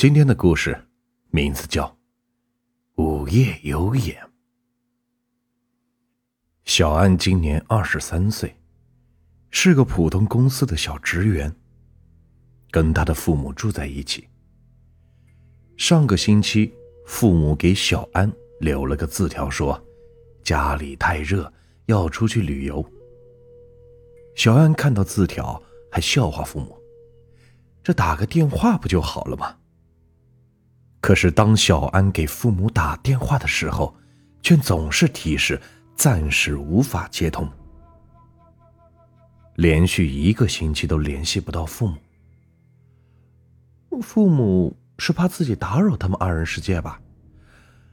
今天的故事名字叫《午夜有眼》。小安今年二十三岁，是个普通公司的小职员，跟他的父母住在一起。上个星期，父母给小安留了个字条，说家里太热，要出去旅游。小安看到字条，还笑话父母：“这打个电话不就好了吗？”可是当小安给父母打电话的时候，却总是提示暂时无法接通。连续一个星期都联系不到父母。父母是怕自己打扰他们二人世界吧？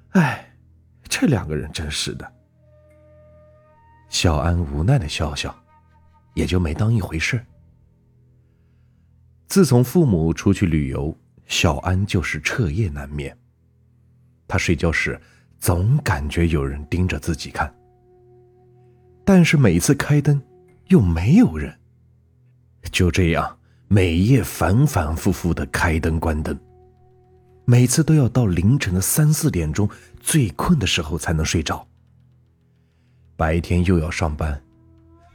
哎，这两个人真是的。小安无奈的笑笑。也就没当一回事。自从父母出去旅游，小安就是彻夜难眠。他睡觉时总感觉有人盯着自己看，但是每次开灯又没有人。就这样，每夜反反复复的开灯关灯，每次都要到凌晨的三四点钟，最困的时候才能睡着。白天又要上班。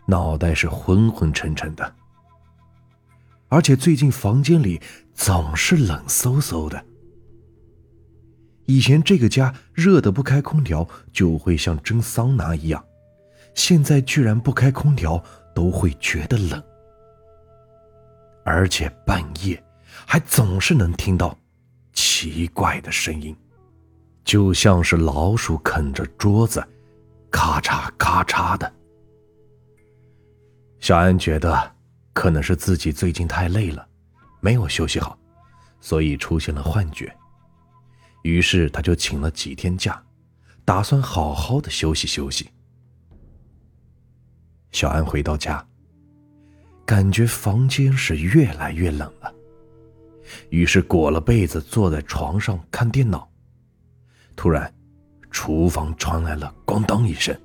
脑袋是昏昏沉沉的，而且最近房间里总是冷飕飕的。以前这个家热的不开空调就会像蒸桑拿一样，现在居然不开空调都会觉得冷，而且半夜还总是能听到奇怪的声音，就像是老鼠啃着桌子，咔嚓咔嚓的。小安觉得，可能是自己最近太累了，没有休息好，所以出现了幻觉。于是他就请了几天假，打算好好的休息休息。小安回到家，感觉房间是越来越冷了，于是裹了被子坐在床上看电脑。突然，厨房传来了“咣当”一声，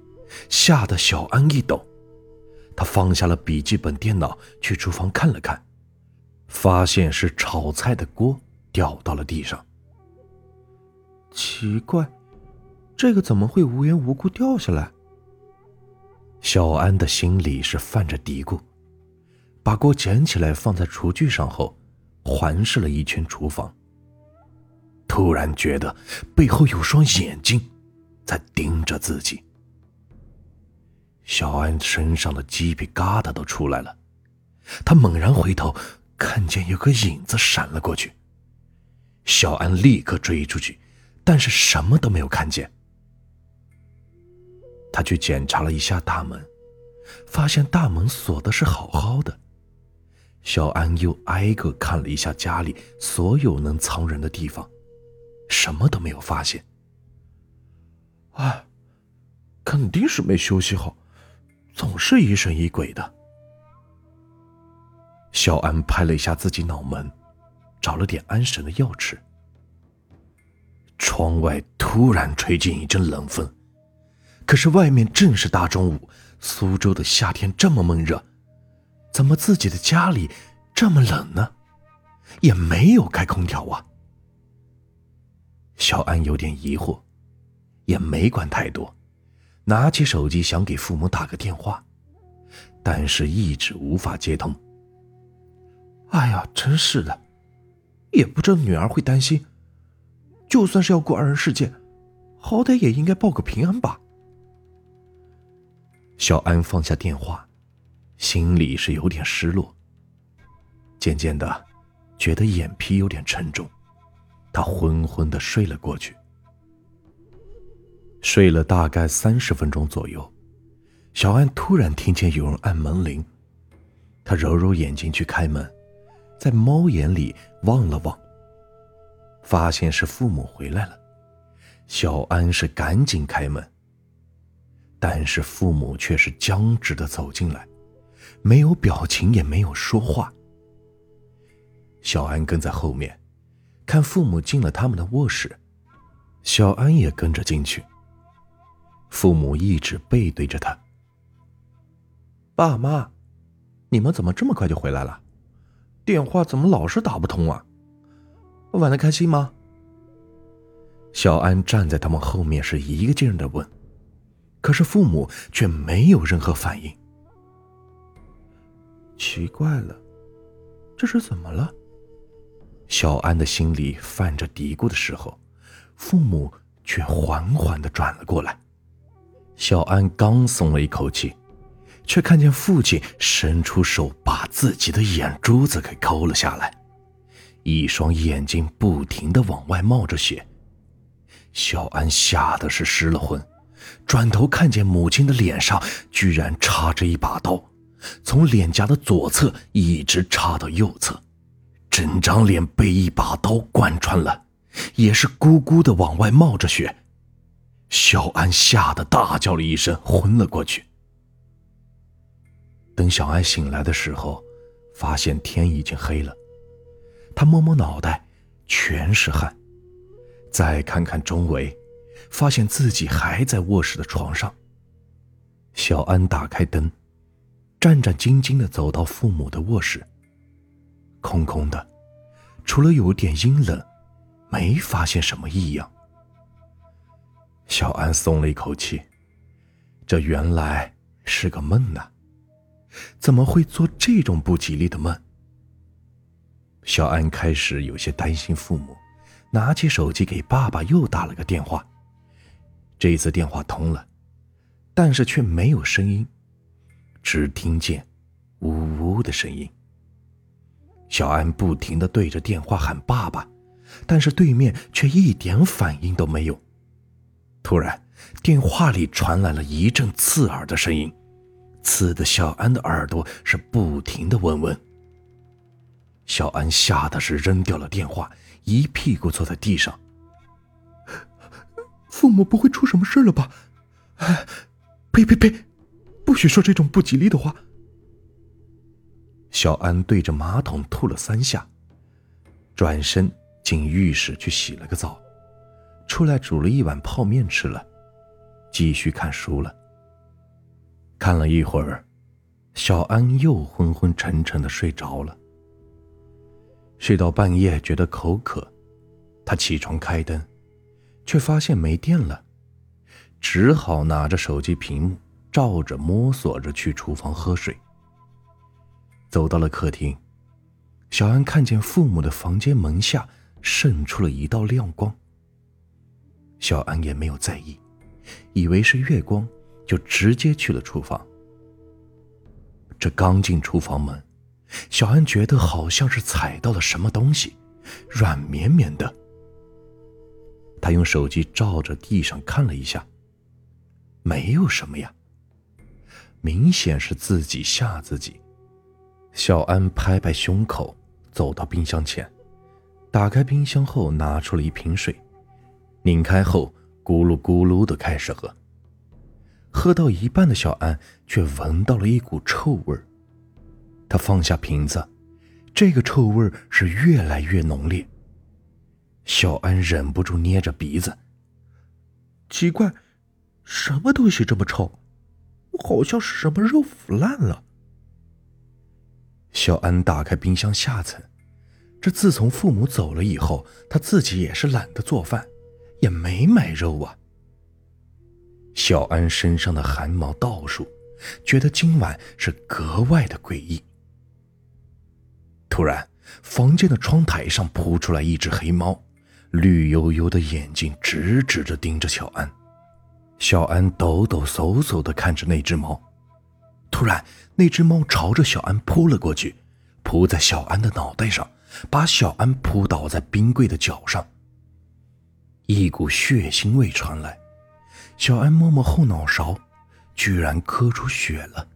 吓得小安一抖。他放下了笔记本电脑，去厨房看了看，发现是炒菜的锅掉到了地上。奇怪，这个怎么会无缘无故掉下来？小安的心里是泛着嘀咕，把锅捡起来放在厨具上后，环视了一圈厨房。突然觉得背后有双眼睛在盯着自己。小安身上的鸡皮疙瘩都出来了，他猛然回头，看见有个影子闪了过去。小安立刻追出去，但是什么都没有看见。他去检查了一下大门，发现大门锁的是好好的。小安又挨个看了一下家里所有能藏人的地方，什么都没有发现。哎，肯定是没休息好。总是疑神疑鬼的。小安拍了一下自己脑门，找了点安神的药吃。窗外突然吹进一阵冷风，可是外面正是大中午，苏州的夏天这么闷热，怎么自己的家里这么冷呢？也没有开空调啊。小安有点疑惑，也没管太多。拿起手机想给父母打个电话，但是一直无法接通。哎呀，真是的，也不知道女儿会担心。就算是要过二人世界，好歹也应该报个平安吧。小安放下电话，心里是有点失落。渐渐的，觉得眼皮有点沉重，他昏昏的睡了过去。睡了大概三十分钟左右，小安突然听见有人按门铃，他揉揉眼睛去开门，在猫眼里望了望，发现是父母回来了。小安是赶紧开门，但是父母却是僵直的走进来，没有表情，也没有说话。小安跟在后面，看父母进了他们的卧室，小安也跟着进去。父母一直背对着他。爸妈，你们怎么这么快就回来了？电话怎么老是打不通啊？玩的开心吗？小安站在他们后面，是一个劲儿的问，可是父母却没有任何反应。奇怪了，这是怎么了？小安的心里泛着嘀咕的时候，父母却缓缓的转了过来。小安刚松了一口气，却看见父亲伸出手把自己的眼珠子给抠了下来，一双眼睛不停的往外冒着血。小安吓得是失了魂，转头看见母亲的脸上居然插着一把刀，从脸颊的左侧一直插到右侧，整张脸被一把刀贯穿了，也是咕咕的往外冒着血。小安吓得大叫了一声，昏了过去。等小安醒来的时候，发现天已经黑了，他摸摸脑袋，全是汗。再看看周围，发现自己还在卧室的床上。小安打开灯，战战兢兢的走到父母的卧室。空空的，除了有点阴冷，没发现什么异样。小安松了一口气，这原来是个梦呢，怎么会做这种不吉利的梦？小安开始有些担心父母。拿起手机给爸爸又打了个电话，这次电话通了，但是却没有声音，只听见呜呜的声音。小安不停的对着电话喊爸爸，但是对面却一点反应都没有。突然，电话里传来了一阵刺耳的声音，刺得小安的耳朵是不停的嗡嗡。小安吓得是扔掉了电话。一屁股坐在地上。父母不会出什么事了吧？呸呸呸！不许说这种不吉利的话。小安对着马桶吐了三下，转身进浴室去洗了个澡，出来煮了一碗泡面吃了，继续看书了。看了一会儿，小安又昏昏沉沉的睡着了。睡到半夜，觉得口渴，他起床开灯，却发现没电了，只好拿着手机屏幕照着摸索着去厨房喝水。走到了客厅，小安看见父母的房间门下渗出了一道亮光。小安也没有在意，以为是月光，就直接去了厨房。这刚进厨房门。小安觉得好像是踩到了什么东西，软绵绵的。他用手机照着地上看了一下，没有什么呀，明显是自己吓自己。小安拍拍胸口，走到冰箱前，打开冰箱后拿出了一瓶水，拧开后咕噜咕噜的开始喝。喝到一半的小安却闻到了一股臭味儿。他放下瓶子，这个臭味是越来越浓烈。小安忍不住捏着鼻子，奇怪，什么东西这么臭？好像是什么肉腐烂了。小安打开冰箱下层，这自从父母走了以后，他自己也是懒得做饭，也没买肉啊。小安身上的汗毛倒竖，觉得今晚是格外的诡异。突然，房间的窗台上扑出来一只黑猫，绿油油的眼睛直直的盯着小安。小安抖抖嗖嗖的看着那只猫，突然，那只猫朝着小安扑了过去，扑在小安的脑袋上，把小安扑倒在冰柜的脚上。一股血腥味传来，小安摸摸后脑勺，居然磕出血了。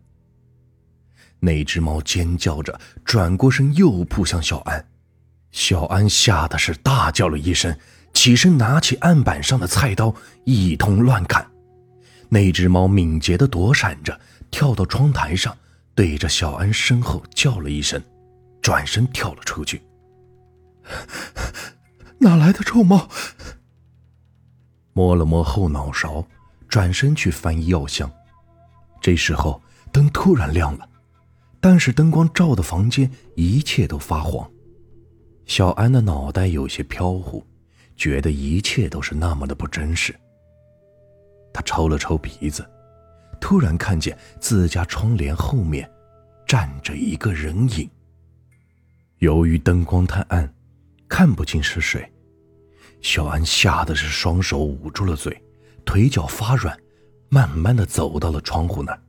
那只猫尖叫着转过身，又扑向小安。小安吓得是大叫了一声，起身拿起案板上的菜刀，一通乱砍。那只猫敏捷地躲闪着，跳到窗台上，对着小安身后叫了一声，转身跳了出去。哪来的臭猫？摸了摸后脑勺，转身去翻医药箱。这时候灯突然亮了。但是灯光照的房间，一切都发黄。小安的脑袋有些飘忽，觉得一切都是那么的不真实。他抽了抽鼻子，突然看见自家窗帘后面站着一个人影。由于灯光太暗，看不清是谁。小安吓得是双手捂住了嘴，腿脚发软，慢慢的走到了窗户那儿，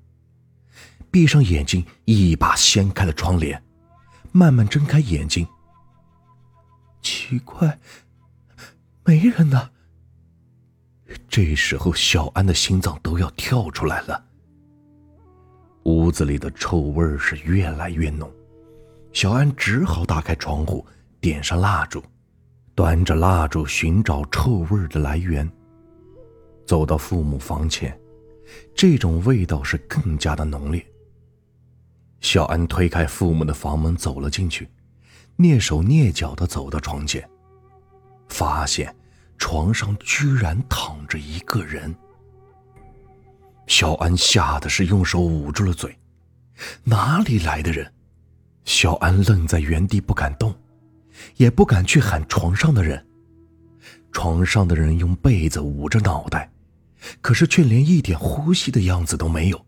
闭上眼睛，一把掀开了窗帘，慢慢睁开眼睛。奇怪，没人呢。这时候，小安的心脏都要跳出来了。屋子里的臭味是越来越浓，小安只好打开窗户，点上蜡烛，端着蜡烛寻找臭味的来源。走到父母房前，这种味道是更加的浓烈。小安推开父母的房门，走了进去，蹑手蹑脚的走到床前，发现。床上居然躺着一个人，小安吓得是用手捂住了嘴。哪里来的人？小安愣在原地不敢动，也不敢去喊床上的人。床上的人用被子捂着脑袋，可是却连一点呼吸的样子都没有。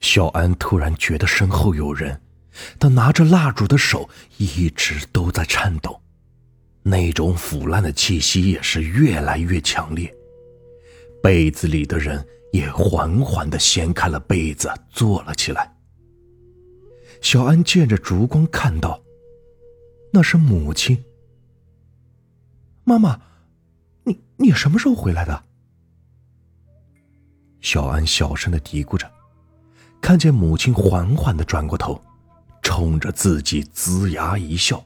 小安突然觉得身后有人，他拿着蜡烛的手一直都在颤抖。那种腐烂的气息也是越来越强烈，被子里的人也缓缓的掀开了被子，坐了起来。小安借着烛光看到，那是母亲。妈妈，你你什么时候回来的？小安小声的嘀咕着，看见母亲缓缓的转过头，冲着自己龇牙一笑。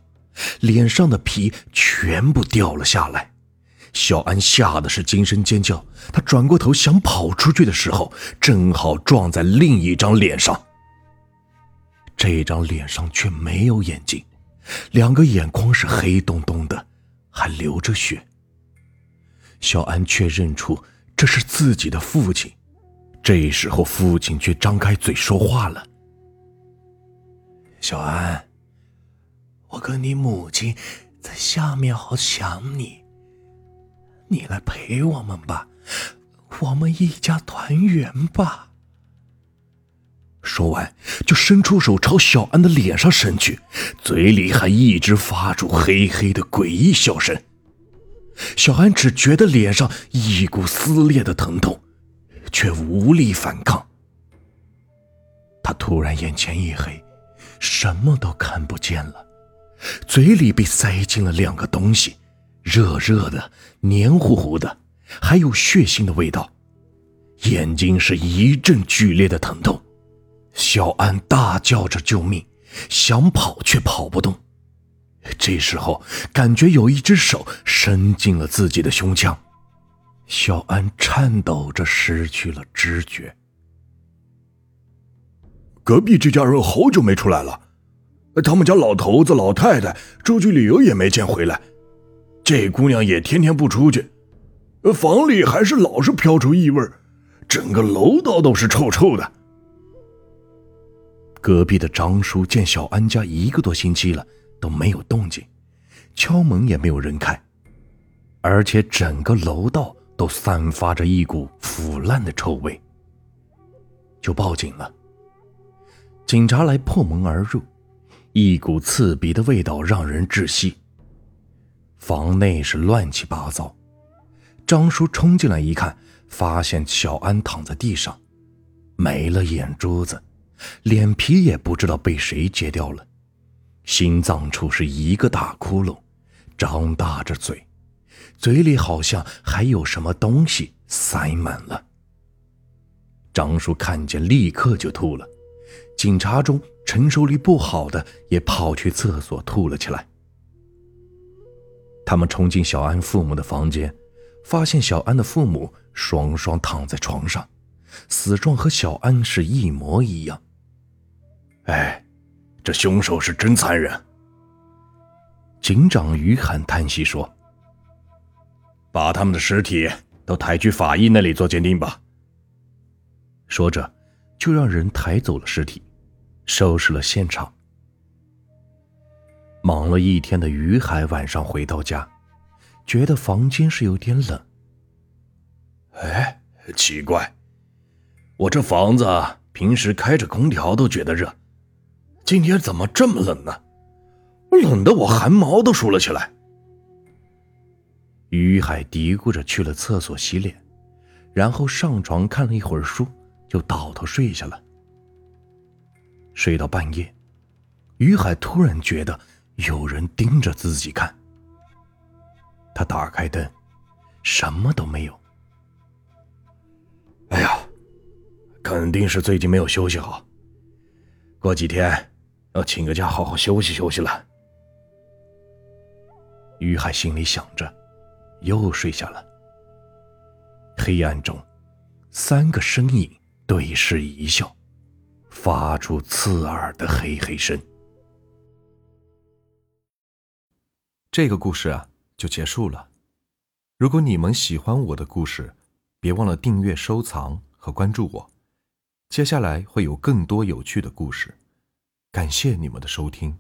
脸上的皮全部掉了下来，小安吓得是惊声尖叫。他转过头想跑出去的时候，正好撞在另一张脸上。这张脸上却没有眼睛，两个眼眶是黑洞洞的，还流着血。小安却认出这是自己的父亲。这时候，父亲却张开嘴说话了：“小安。”我跟你母亲在下面好想你，你来陪我们吧，我们一家团圆吧。说完，就伸出手朝小安的脸上伸去，嘴里还一直发出嘿嘿的诡异笑声。小安只觉得脸上一股撕裂的疼痛，却无力反抗。他突然眼前一黑，什么都看不见了。嘴里被塞进了两个东西，热热的、黏糊糊的，还有血腥的味道。眼睛是一阵剧烈的疼痛，小安大叫着救命，想跑却跑不动。这时候，感觉有一只手伸进了自己的胸腔，小安颤抖着失去了知觉。隔壁这家人好久没出来了。他们家老头子老太太出去旅游也没见回来，这姑娘也天天不出去，房里还是老是飘出异味，整个楼道都是臭臭的。隔壁的张叔见小安家一个多星期了都没有动静，敲门也没有人开，而且整个楼道都散发着一股腐烂的臭味，就报警了。警察来破门而入。一股刺鼻的味道让人窒息。房内是乱七八糟，张叔冲进来一看，发现小安躺在地上，没了眼珠子，脸皮也不知道被谁揭掉了，心脏处是一个大窟窿，张大着嘴，嘴里好像还有什么东西塞满了。张叔看见，立刻就吐了。警察中承受力不好的也跑去厕所吐了起来。他们冲进小安父母的房间，发现小安的父母双双躺在床上，死状和小安是一模一样。哎，这凶手是真残忍。警长于汉叹息说：“把他们的尸体都抬去法医那里做鉴定吧。”说着，就让人抬走了尸体。收拾了现场。忙了一天的于海晚上回到家，觉得房间是有点冷。哎，奇怪，我这房子平时开着空调都觉得热，今天怎么这么冷呢？冷得我汗毛都竖了起来。于海嘀咕着去了厕所洗脸，然后上床看了一会儿书，就倒头睡下了。睡到半夜，于海突然觉得。有人盯着自己看。他打开灯，什么都没有。哎呀，肯定是最近没有休息好。过几天要请个假，好好休息休息了。于海心里想着，又睡下了。黑暗中，三个身影对视一笑，发出刺耳的嘿嘿声。这个故事啊，就结束了。如果你们喜欢我的故事，别忘了订阅、收藏和关注我。接下来会有更多有趣的故事。感谢你们的收听。